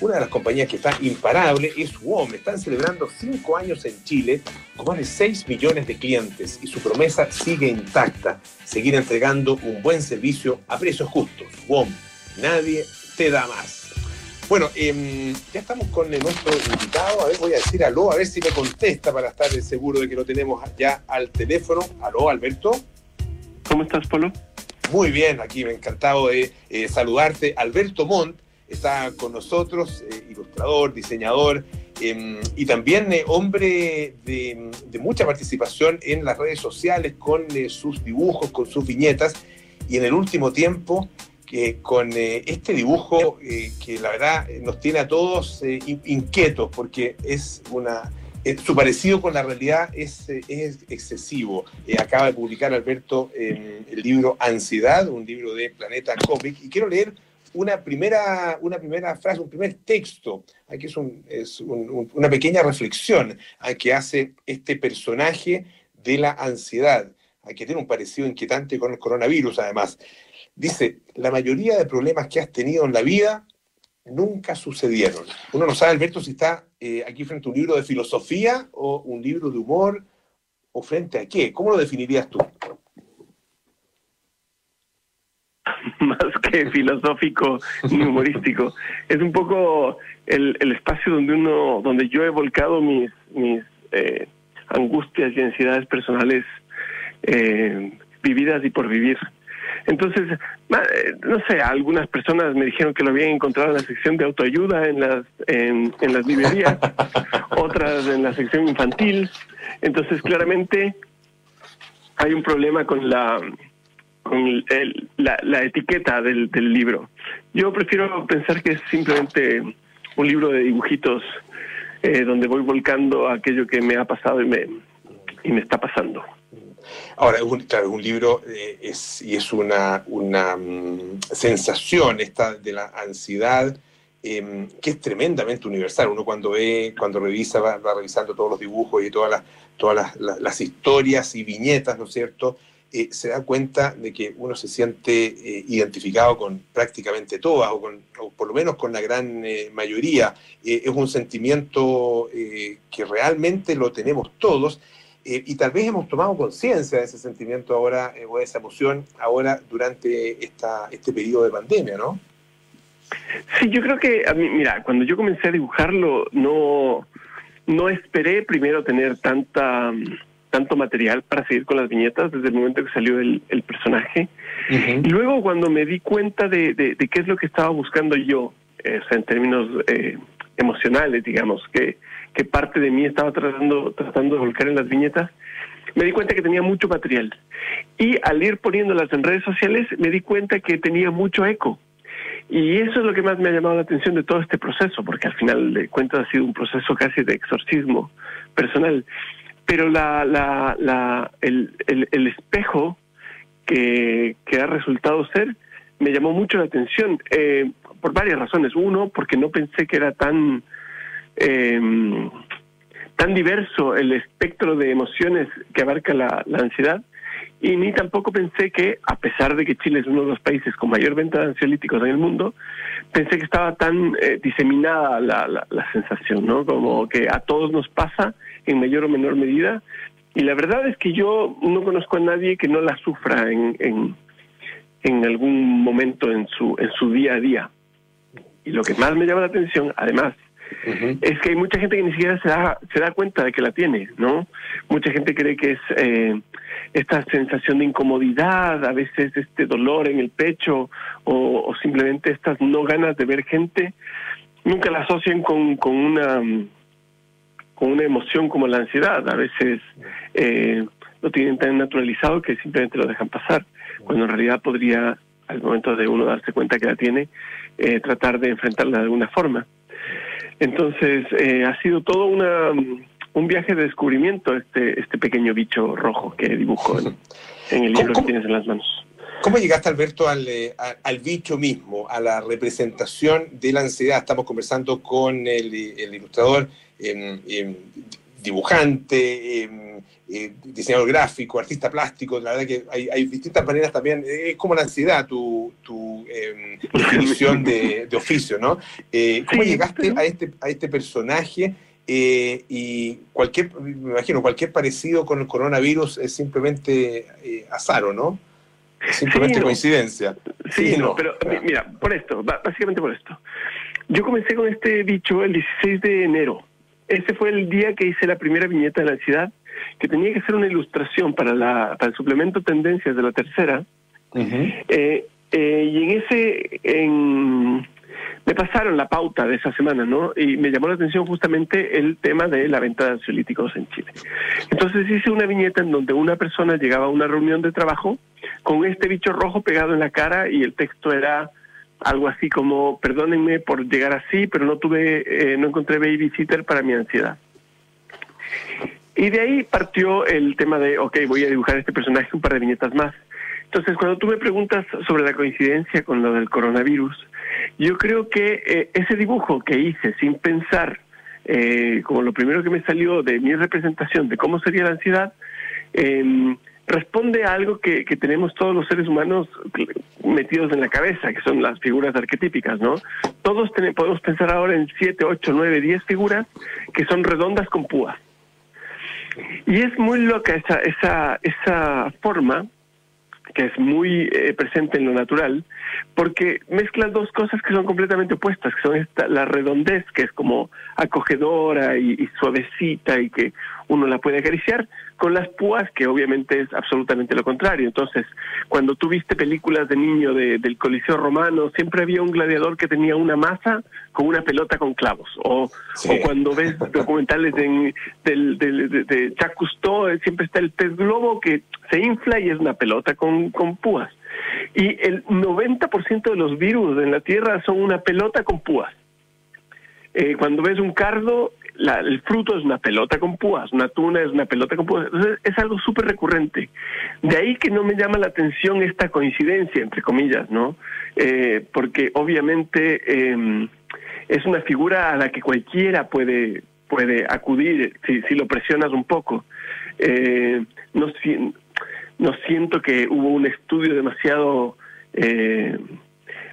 Una de las compañías que está imparable es WOM. Están celebrando cinco años en Chile con más de 6 millones de clientes y su promesa sigue intacta, seguir entregando un buen servicio a precios justos. WOM, nadie te da más. Bueno, em, ya estamos con nuestro invitado. A ver, voy a decir aló, a ver si me contesta para estar seguro de que lo tenemos ya al teléfono. Aló, Alberto. ¿Cómo estás, Polo? Muy bien, aquí me encantado de eh, saludarte. Alberto Montt está con nosotros, eh, ilustrador, diseñador em, y también eh, hombre de, de, mucha participación en las redes sociales con sus dibujos, con sus viñetas. Y en el último tiempo con eh, este dibujo eh, que la verdad nos tiene a todos eh, inquietos porque es una su parecido con la realidad es, es excesivo. acaba de publicar Alberto el libro Ansiedad, un libro de Planeta Comic, y quiero leer una primera, una primera frase, un primer texto, aquí es, es una pequeña reflexión que hace este personaje de la ansiedad, que tiene un parecido inquietante con el coronavirus además. Dice, la mayoría de problemas que has tenido en la vida nunca sucedieron. Uno no sabe, Alberto, si está eh, aquí frente a un libro de filosofía o un libro de humor o frente a qué. ¿Cómo lo definirías tú? Más que filosófico ni humorístico. es un poco el, espacio donde uno, donde yo he volcado mis, mis eh, angustias y ansiedades personales eh, vividas y por vivir. Entonces, eh, no sé, algunas personas me dijeron que lo habían encontrado en la sección de autoayuda en las en, las librerías, otras en la sección infantil. Entonces, claramente hay un problema con la con la, etiqueta del, del libro. Yo prefiero pensar que es simplemente un libro de dibujitos eh, donde voy volcando aquello que me ha pasado y me, y me está pasando. Ahora, un, claro, un libro eh, es, y es una, una mm, sensación esta de la ansiedad em, que es tremendamente universal. Uno cuando ve, cuando revisa, va, revisando todos los dibujos y todas las, todas las, historias y viñetas, ¿no es cierto? Eh, se da cuenta de que uno se siente eh, identificado con prácticamente todas, o, con, o por lo menos con la gran mayoría. es un sentimiento que realmente lo tenemos todos eh, y tal vez hemos tomado conciencia de ese sentimiento ahora, eh, o de esa emoción ahora durante esta, este periodo de pandemia, ¿no? Sí, yo creo que, a mí, mira, cuando yo comencé a dibujarlo, no, no esperé primero tener tanta tanto material para seguir con las viñetas desde el momento que salió el, personaje. Y luego cuando me di cuenta de, de, qué es lo que estaba buscando yo, eh, en términos emocionales, digamos, que que parte de mí estaba tratando, tratando de volcar en las viñetas, me di cuenta que tenía mucho material. Y al ir poniéndolas en redes sociales, me di cuenta que tenía mucho eco. Y eso es lo que más me ha llamado la atención de todo este proceso, porque al final de cuentas ha sido un proceso casi de exorcismo personal. Pero la, el, el, espejo que, que, ha resultado ser me llamó mucho la atención, eh, por varias razones. Uno, porque no pensé que era tan eh, tan diverso el espectro de emociones que abarca la, ansiedad. y ni tampoco pensé que, a pesar de que Chile es uno de los países con mayor venta de ansiolíticos en el mundo, pensé que estaba tan eh, diseminada la, la, sensación, ¿no? Como que a todos nos pasa en mayor o menor medida. Y la verdad es que yo no conozco a nadie que no la sufra en, en, en algún momento en su, en su día a día. Y lo que más me llama la atención, además, es que hay mucha gente que ni siquiera se da, se da cuenta de que la tiene, ¿no? Mucha gente cree que es eh, esta sensación de incomodidad, a veces este dolor en el pecho o, simplemente estas no ganas de ver gente, nunca la asocian con, una con una emoción como la ansiedad. A veces eh, lo tienen tan naturalizado que simplemente lo dejan pasar, cuando en realidad podría, al momento de uno darse cuenta que la tiene, eh, tratar de enfrentarla de alguna forma. Entonces, eh, ha sido todo una, un viaje de descubrimiento este, este pequeño bicho rojo que dibujo en, el libro que tienes en las manos. ¿Cómo llegaste, Alberto, al, eh, al, bicho mismo, a la representación de la ansiedad? Estamos conversando con el, ilustrador, em, dibujante, em, eh, diseñador gráfico, artista plástico. La verdad que hay, distintas maneras también. Es como la ansiedad, tu, tu definición de, oficio, ¿no? Eh, ¿Cómo llegaste a este, a este personaje? y cualquier, me imagino, cualquier parecido con el coronavirus es simplemente azar, ¿o no? Simplemente coincidencia. Sí, no, pero mira, por esto, básicamente por esto. Yo comencé con este dicho el 16 de enero. Ese fue el día que hice la primera viñeta de la ansiedad, que tenía que ser una ilustración para, la, para el suplemento Tendencias de la tercera. Eh, eh, y en ese, en, me pasaron la pauta de esa semana, ¿no? Y me llamó la atención justamente el tema de la venta de ansiolíticos en Chile. Entonces hice una viñeta en donde una persona llegaba a una reunión de trabajo con este bicho rojo pegado en la cara y el texto era algo así como, perdónenme por llegar así, pero no tuve, eh, no encontré babysitter para mi ansiedad. Y de ahí partió el tema de, ok, voy a dibujar este personaje un par de viñetas más. Entonces, cuando tú me preguntas sobre la coincidencia con lo del coronavirus, yo creo que eh, ese dibujo que hice sin pensar, eh, como lo primero que me salió de mi representación de cómo sería la ansiedad, em, responde a algo que, tenemos todos los seres humanos metidos en la cabeza, que son las figuras arquetípicas, ¿no? Todos podemos pensar ahora en siete, ocho, nueve, diez figuras que son redondas con púas. Y es muy loca esa, esa, esa forma que es muy eh, presente en lo natural, porque mezcla dos cosas que son completamente opuestas, que son esta, la redondez, que es como acogedora y, suavecita y que uno la puede acariciar, con las púas, que obviamente es absolutamente lo contrario. Entonces, cuando tú viste películas de niño del Coliseo Romano, siempre había un gladiador que tenía una masa con una pelota con clavos. O, o cuando ves documentales de, del, de, de Jacques Cousteau, siempre está el pez globo que se infla y es una pelota con, con púas. Y el 90% de los virus en la Tierra son una pelota con púas. Eh, cuando ves un cardo, el fruto es una pelota con púas, una tuna es una pelota con púas. Entonces es algo súper recurrente. De ahí que no me llama la atención esta coincidencia, entre comillas, ¿no? Eh, porque obviamente em, es una figura a la que cualquiera puede, puede acudir si, si lo presionas un poco. Eh, no, no siento que hubo un estudio demasiado eh,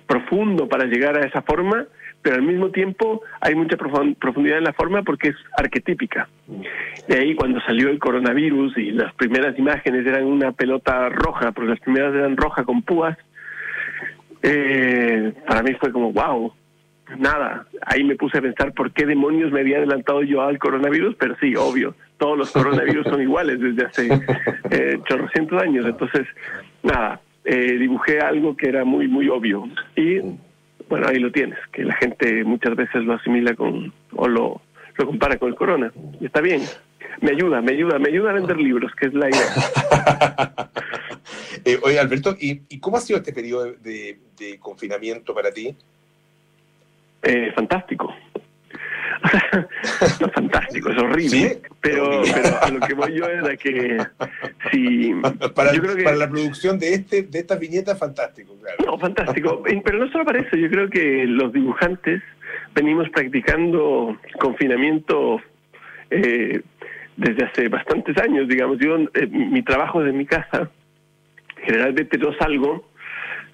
profundo para llegar a esa forma, pero al mismo tiempo hay mucha profundidad en la forma porque es arquetípica. De ahí cuando salió el coronavirus y las primeras imágenes eran una pelota roja, porque las primeras eran roja con púas, eh, para mí fue como, wow, nada, ahí me puse a pensar por qué demonios me había adelantado yo al coronavirus, pero sí, obvio, todos los coronavirus son iguales desde hace eh, chorrocientos años, entonces, nada, eh, dibujé algo que era muy, muy obvio. Y bueno, ahí lo tienes, que la gente muchas veces lo asimila con, o lo, lo compara con el corona, y está bien. Me ayuda, me ayuda, me ayuda a vender libros, que es la idea. eh, oye, Alberto, ¿y, ¿y, cómo ha sido este periodo de, de confinamiento para ti? Eh, fantástico. No, fantástico, es horrible. Pero, pero, a lo que voy yo era que si para, yo creo que, para la producción de este de esta viñeta fantástico, claro. No, fantástico. Pero no solo para eso, yo creo que los dibujantes venimos practicando confinamiento eh, desde hace bastantes años, digamos. Yo eh, mi trabajo de mi casa generalmente no salgo.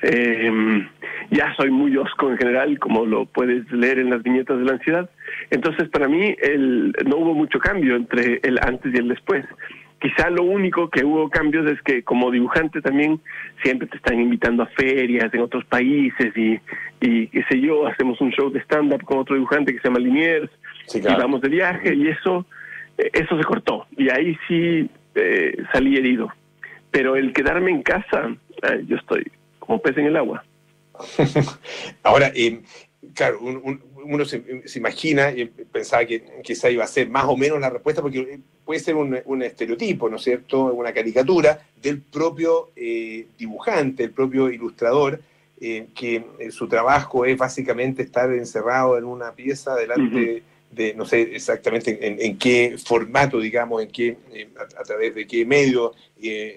Eh, ya soy muy osco en general, como lo puedes leer en las viñetas de la ansiedad. Entonces, para mí el, no hubo mucho cambio entre el antes y el después. Quizá lo único que hubo cambios es que como dibujante también siempre te están invitando a ferias en otros países y, y qué sé yo, hacemos un show de stand-up con otro dibujante que se llama Liniers y vamos de viaje y eso, eso se cortó y ahí sí eh, salí herido. Pero el quedarme en casa, eh, yo estoy como pez en el agua. Ahora, eh, claro, uno se, imagina, y pensaba que quizá iba a ser más o menos la respuesta, porque puede ser un, estereotipo, ¿no es cierto?, una caricatura del propio eh, dibujante, el propio ilustrador, eh, que su trabajo es básicamente estar encerrado en una pieza delante de, no sé exactamente en, qué formato, digamos, en qué, a, través de qué medio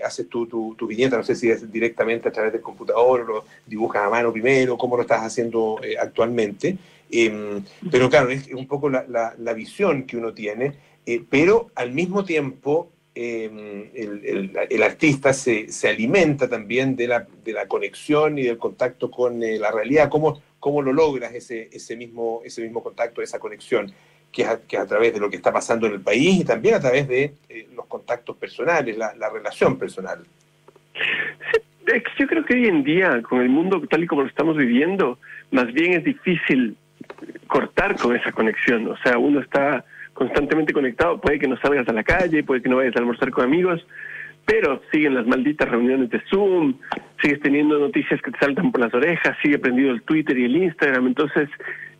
haces tú tu, tu, viñeta, no sé si es directamente a través del computador, o lo dibujas a mano primero, cómo lo estás haciendo actualmente. Em, pero claro, es un poco la, visión que uno tiene, eh, pero al mismo tiempo em, el, artista se, alimenta también de la, de la, conexión y del contacto con eh, la realidad. ¿Cómo, ¿Cómo lo logras ese, ese, mismo, ese mismo contacto, esa conexión? Que es, a, que a través de lo que está pasando en el país y también a través de eh, los contactos personales, la, la relación personal. Yo creo que hoy en día, con el mundo tal y como lo estamos viviendo, más bien es difícil cortar con esa conexión. O sea, uno está constantemente conectado, puede que no salgas a la calle, puede que no vayas a almorzar con amigos, pero siguen las malditas reuniones de Zoom, sigues teniendo noticias que te saltan por las orejas, sigue prendido el Twitter y el Instagram, entonces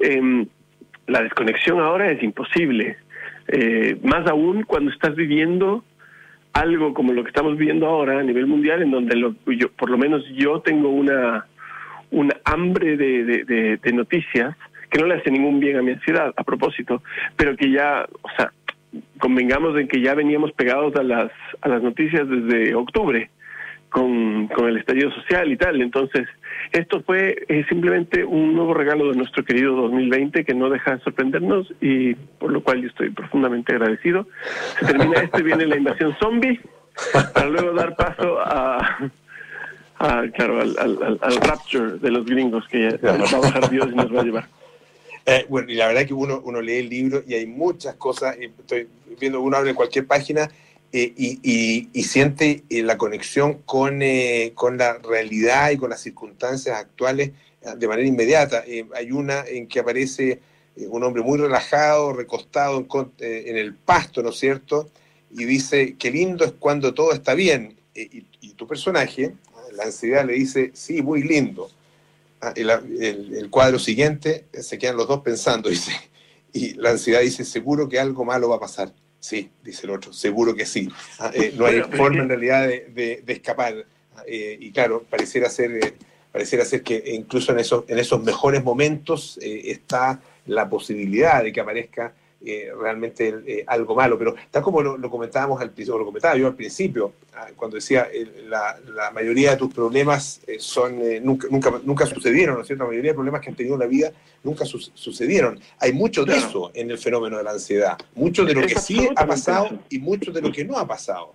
em, la desconexión ahora es imposible. Eh, más aún cuando estás viviendo algo como lo que estamos viviendo ahora a nivel mundial, en donde lo, yo, por lo menos yo tengo una, una hambre de noticias que no le hace ningún bien a mi ansiedad, a propósito, pero que ya, o sea, convengamos en que ya veníamos pegados a las, a las noticias desde octubre con, con el estallido social y tal. Entonces, esto fue eh, simplemente un nuevo regalo de nuestro querido 2020 que no deja de sorprendernos y por lo cual yo estoy profundamente agradecido. Se termina esto y viene la invasión zombie para luego dar paso a, claro, al, al, al, rapture de los gringos que va a bajar Dios y nos va a llevar. Eh, bueno, y la verdad que uno, uno lee el libro y hay muchas cosas, estoy viendo, uno abre cualquier página eh, y, y, siente eh, la conexión con, con la realidad y con las circunstancias actuales de manera inmediata. hay una en que aparece un hombre muy relajado, recostado en, el pasto, ¿no es cierto? Y dice, qué lindo es cuando todo está bien. y tu personaje, la ansiedad, le dice, sí, muy lindo Ah, el, cuadro siguiente, se quedan los dos pensando, dice, y la ansiedad dice, seguro que algo malo va a pasar. Sí, dice el otro, seguro que sí. Ah, eh, no hay forma en realidad de, escapar. Ah, eh, y claro, pareciera ser, eh, pareciera ser que incluso en esos, en esos mejores momentos está la posibilidad de que aparezca eh, realmente eh, algo malo. Pero tal como lo, comentábamos al principio, lo comentaba yo al principio, ah, cuando decía la, la, mayoría de tus problemas eh, son nunca, nunca, nunca sucedieron, ¿no es cierto? La mayoría de problemas que han tenido en la vida nunca sucedieron. Hay mucho de eso en el fenómeno de la ansiedad, mucho de lo que sí ha pasado y mucho de lo que no ha pasado.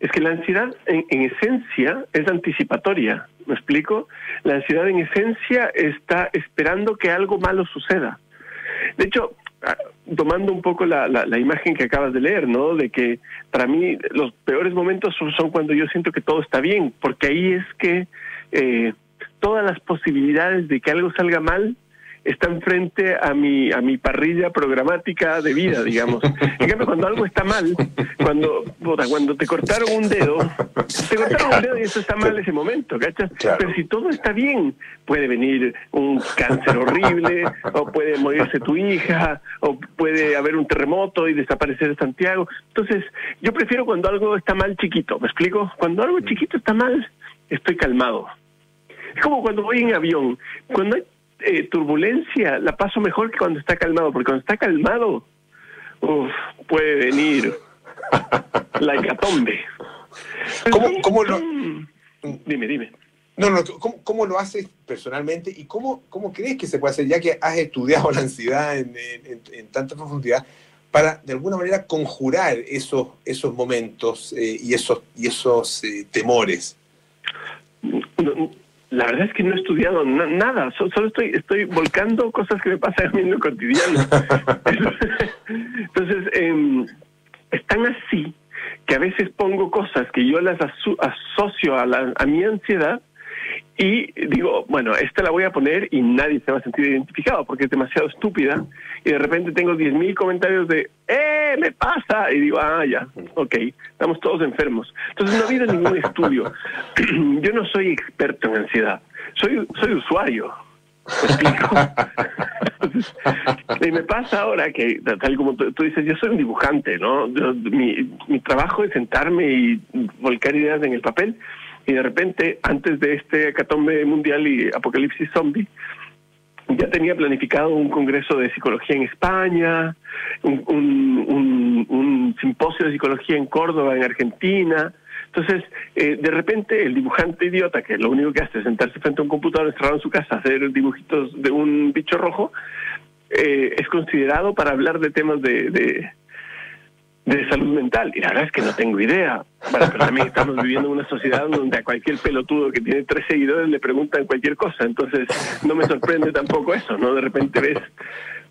Es que la ansiedad en, en, esencia es anticipatoria, ¿me explico? La ansiedad en esencia está esperando que algo malo suceda. De hecho, tomando un poco la, la, imagen que acabas de leer, ¿no? De que para mí los peores momentos son, cuando yo siento que todo está bien, porque ahí es que eh, todas las posibilidades de que algo salga mal están frente a mi a mi parrilla programática de vida, digamos. En cambio, cuando algo está mal, cuando cuando te cortaron un dedo, te cortaron un dedo y eso está mal ese momento, ¿cachas? Pero si todo está bien, puede venir un cáncer horrible, o puede morirse tu hija, o puede haber un terremoto y desaparecer Santiago. Entonces, yo prefiero cuando algo está mal chiquito, ¿me explico? Cuando algo chiquito está mal, estoy calmado. Es como cuando voy en avión. Cuando hay eh, turbulencia la paso mejor que cuando está calmado, porque cuando está calmado, puede venir la hecatombe. ¿Cómo, lo... Dime, dime. No, no, ¿cómo, lo haces personalmente y cómo, cómo crees que se puede hacer, ya que has estudiado la ansiedad en, tanta profundidad, para de alguna manera conjurar esos, esos momentos eh, y esos, y esos eh, temores? La verdad es que no he estudiado nada, solo estoy estoy volcando cosas que me pasan a mí en lo cotidiano. Entonces, eh, están así que a veces pongo cosas que yo las asocio a, la, a mi ansiedad y digo, bueno, esta la voy a poner y nadie se va a sentir identificado porque es demasiado estúpida. Y de repente tengo 10.000 comentarios de, ¡eh, me pasa! Y digo, ah, ya, ok, estamos todos enfermos. Entonces no ha habido ningún estudio. Yo no soy experto en ansiedad, soy, soy usuario. ¿Me explico? y me pasa ahora que, tal como tú, dices, yo soy un dibujante, ¿no? mi, mi trabajo es sentarme y volcar ideas en el papel y de repente, antes de este hecatombe mundial y apocalipsis zombie, ya tenía planificado un congreso de psicología en España, un, un, simposio de psicología en Córdoba, en Argentina. Entonces, eh, de repente, el dibujante idiota, que lo único que hace es sentarse frente a un computador encerrado en su casa, hacer dibujitos de un bicho rojo, eh, es considerado para hablar de temas de, de salud mental. Y la verdad es que no tengo idea. Bueno, pero también estamos viviendo en una sociedad donde a cualquier pelotudo que tiene tres seguidores le preguntan cualquier cosa. Entonces, no me sorprende tampoco eso, ¿no? De repente ves,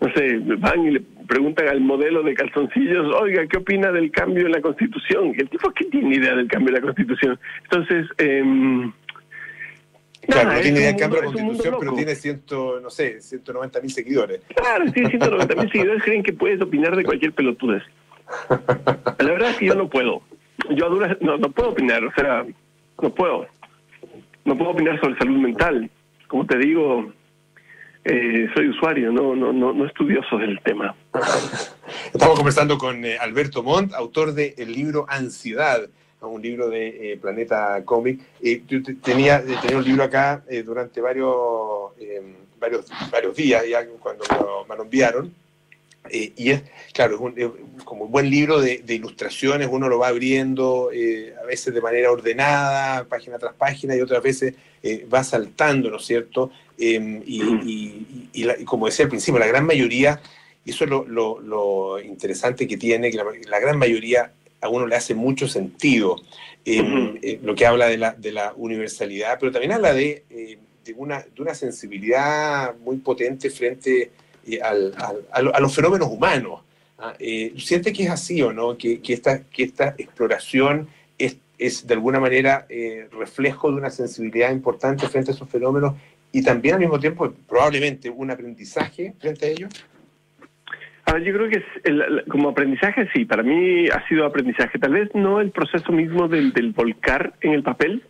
no sé, van y le preguntan al modelo de calzoncillos, oiga, ¿qué opina del cambio en la Constitución? Y el tipo, ¿qué tiene idea del cambio en la Constitución? Entonces, eh, Claro, no tiene idea del cambio de la constitución, pero tiene ciento, no sé, 190 mil seguidores. Claro, tiene 190 mil seguidores, creen que puedes opinar de cualquier pelotudez. La verdad es que yo no puedo. Yo a no, no puedo opinar, o sea, no puedo. No puedo opinar sobre salud mental. Como te digo, eh, soy usuario, no, no, no, no estudioso del tema. Estamos conversando con eh, Alberto Montt, autor del el libro Ansiedad, un libro de eh, Planeta Comic. tenía, tenía un libro acá durante varios, varios, varios días, ya cuando me lo enviaron. Eh, y es, claro, es como un buen libro de, ilustraciones, uno lo va abriendo eh, a veces de manera ordenada, página tras página, y otras veces eh, va saltando, ¿no es cierto? Em, y, como decía al principio, la gran mayoría, y eso es lo, interesante que tiene, que la, gran mayoría a uno le hace mucho sentido, em, lo que habla de la, de la universalidad, pero también habla de, de, una, de una sensibilidad muy potente frente a al, a los fenómenos humanos. ¿ah? Eh, ¿Siente que es así o no? Que, esta, que esta exploración es, es de alguna manera eh, reflejo de una sensibilidad importante frente a esos fenómenos y también al mismo tiempo probablemente un aprendizaje frente a ellos? yo creo que como aprendizaje sí, para mí ha sido aprendizaje. Tal vez no el proceso mismo del, del volcar en el papel,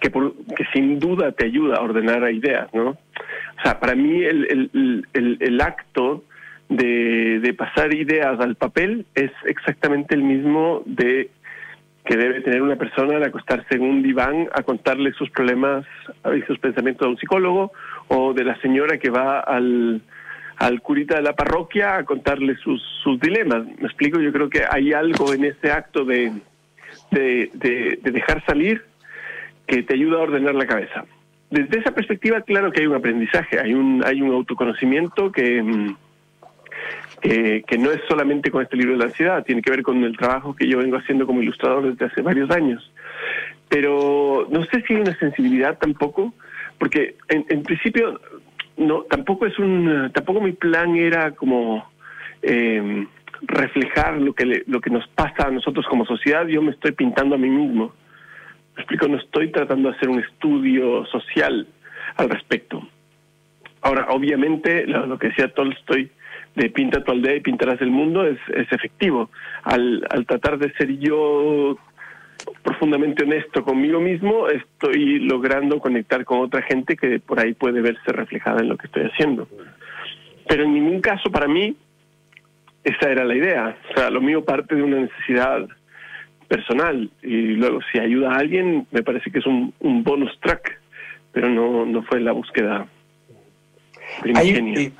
que, por, que sin duda te ayuda a ordenar ideas, ¿no? O sea, para mí el, el, el, acto de, de, pasar ideas al papel es exactamente el mismo de que debe tener una persona al acostarse en un diván a contarle sus problemas y sus pensamientos a un psicólogo, o de la señora que va al, al curita de la parroquia a contarle sus, sus dilemas. Me explico, yo creo que hay algo en ese acto de, de, de dejar salir que te ayuda a ordenar la cabeza. Desde esa perspectiva, claro que hay un aprendizaje, hay un, hay un autoconocimiento que, mm, que, que, no es solamente con este libro de la ansiedad, tiene que ver con el trabajo que yo vengo haciendo como ilustrador desde hace varios años. Pero no sé si hay una sensibilidad tampoco, porque en, en principio no tampoco es un tampoco mi plan era como eh, reflejar lo que lo que nos pasa a nosotros como sociedad. Yo me estoy pintando a mí mismo explico, no estoy tratando de hacer un estudio social al respecto. Ahora, obviamente, lo, que decía Tolstoy de pinta tu aldea y pintarás el mundo es, es efectivo. Al, al tratar de ser yo profundamente honesto conmigo mismo, estoy logrando conectar con otra gente que por ahí puede verse reflejada en lo que estoy haciendo. Pero en ningún caso para mí esa era la idea. O sea, lo mío parte de una necesidad personal y luego si ayuda a alguien me parece que es un, un bonus track, pero no, no fue la búsqueda primigenia. Hay,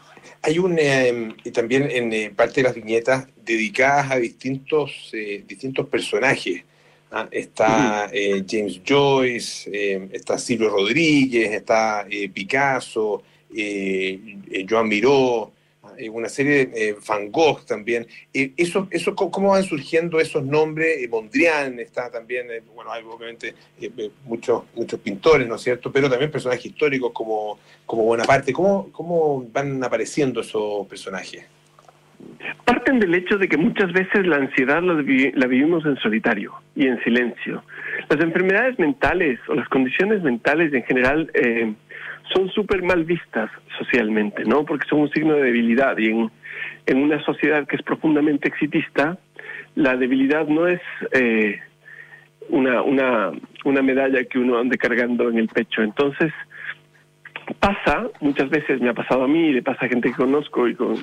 hay un, eh, y también en eh, parte de las viñetas dedicadas a distintos, eh, distintos personajes. ¿ah? Está James Joyce, está Silvio Rodríguez, está Picasso, Joan Miró, una serie de eh, Van Gogh también. eso, eso, ¿Cómo van surgiendo esos nombres? Mondrian está también, bueno, hay obviamente muchos, muchos pintores, ¿no es cierto? Pero también personajes históricos como, como Bonaparte. ¿Cómo, ¿Cómo van apareciendo esos personajes? Parten del hecho de que muchas veces la ansiedad la, vivimos en solitario y en silencio. Las enfermedades mentales o las condiciones mentales en general eh, son súper mal vistas socialmente, ¿no? Porque son un signo de debilidad y en, una sociedad que es profundamente exitista, la debilidad no es eh, una, una, una medalla que uno ande cargando en el pecho. Entonces, pasa, muchas veces me ha pasado a mí y le pasa a gente que conozco y con,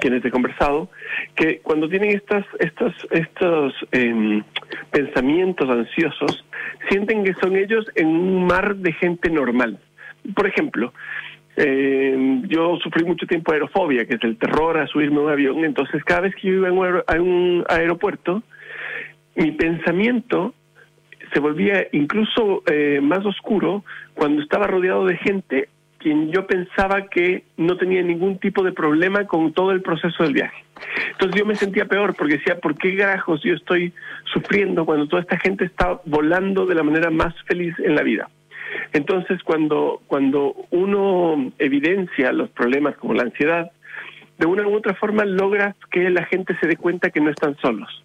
quienes he conversado, que cuando tienen estas, estos, estos em, pensamientos ansiosos, sienten que son ellos en un mar de gente normal. Por ejemplo, em, yo sufrí mucho tiempo aerofobia, que es el terror a subirme a un avión, entonces cada vez que yo iba a un aeropuerto, mi pensamiento se volvía incluso eh, más oscuro cuando estaba rodeado de gente quien yo pensaba que no tenía ningún tipo de problema con todo el proceso del viaje. Entonces yo me sentía peor porque decía, ¿por qué garajos yo estoy sufriendo cuando toda esta gente está volando de la manera más feliz en la vida? Entonces cuando, cuando uno evidencia los problemas como la ansiedad, de una u otra forma logras que la gente se dé cuenta que no están solos.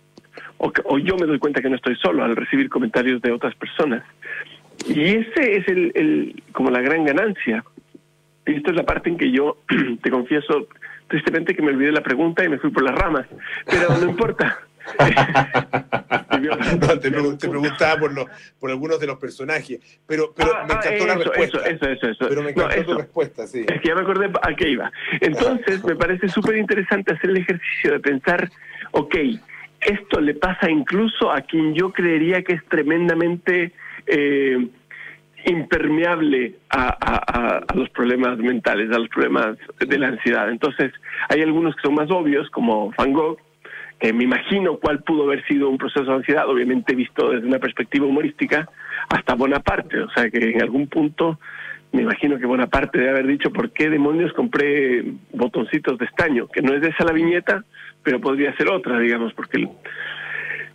O, yo me doy cuenta que no estoy solo al recibir comentarios de otras personas. Y ese es el, el, como la gran ganancia, y esta es la parte en que yo te confieso tristemente que me olvidé la pregunta y me fui por las ramas, pero no importa. no, te, preguntaba por, por algunos de los personajes, pero, pero ah, me ah, encantó la respuesta. Eso, eso, eso, Pero me encantó tu respuesta, sí. Es que ya me acordé a qué iba. Entonces, me parece súper interesante hacer el ejercicio de pensar, ok, esto le pasa incluso a quien yo creería que es tremendamente... Eh, impermeable a, los problemas mentales, a los problemas de la ansiedad. Entonces, hay algunos que son más obvios, como Van Gogh, que me imagino cuál pudo haber sido un proceso de ansiedad, obviamente visto desde una perspectiva humorística, hasta Bonaparte. O sea, que en algún punto me imagino que Bonaparte debe haber dicho, ¿por qué demonios compré botoncitos de estaño? Que no es de esa la viñeta, pero podría ser otra, digamos, porque...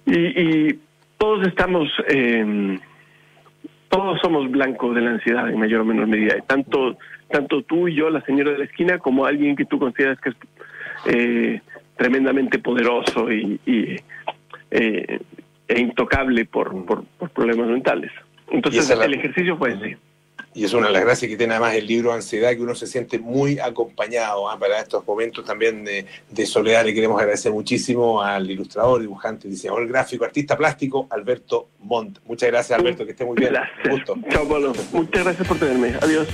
Y, y todos estamos... Eh, todos somos blancos de la ansiedad en mayor o menor medida. Tanto, tanto tú y yo, la señora de la esquina, como alguien que tú consideras que es eh, tremendamente poderoso y, eh, e intocable por, por, problemas mentales. Entonces el ejercicio fue ese. Y es una de las gracias que tiene además el libro Ansiedad, que uno se siente muy acompañado ¿ah? para estos momentos también de, soledad. Le queremos agradecer muchísimo al ilustrador, dibujante, diseñador gráfico, artista plástico, Alberto Montt. Muchas gracias, Alberto, que esté muy bien. Gracias. gusto. Chao, Pablo. Muchas gracias por tenerme. Adiós.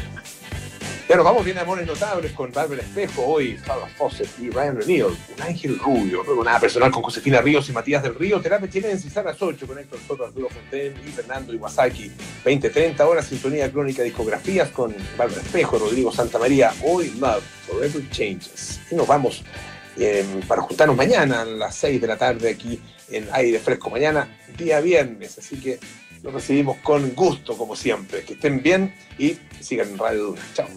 Nos vamos bien Amores Notables con Bárbara Espejo, hoy Fabio Fawcett y Ryan O'Neill, un ángel rubio, luego nada personal con Josefina Ríos y Matías del Río, Terapia Chilensis a las 8 con Héctor Soto, Arturo Fonten y Fernando Iwasaki, 20-30 horas, sintonía crónica discografías con Bárbara Espejo, Rodrigo Santa María, hoy Love, Forever Changes. Y nos vamos eh, para juntarnos mañana a las 6 de la tarde aquí en Aire Fresco, mañana día viernes, así que lo recibimos con gusto, como siempre. Que estén bien y sigan en Radio Duna. Chao.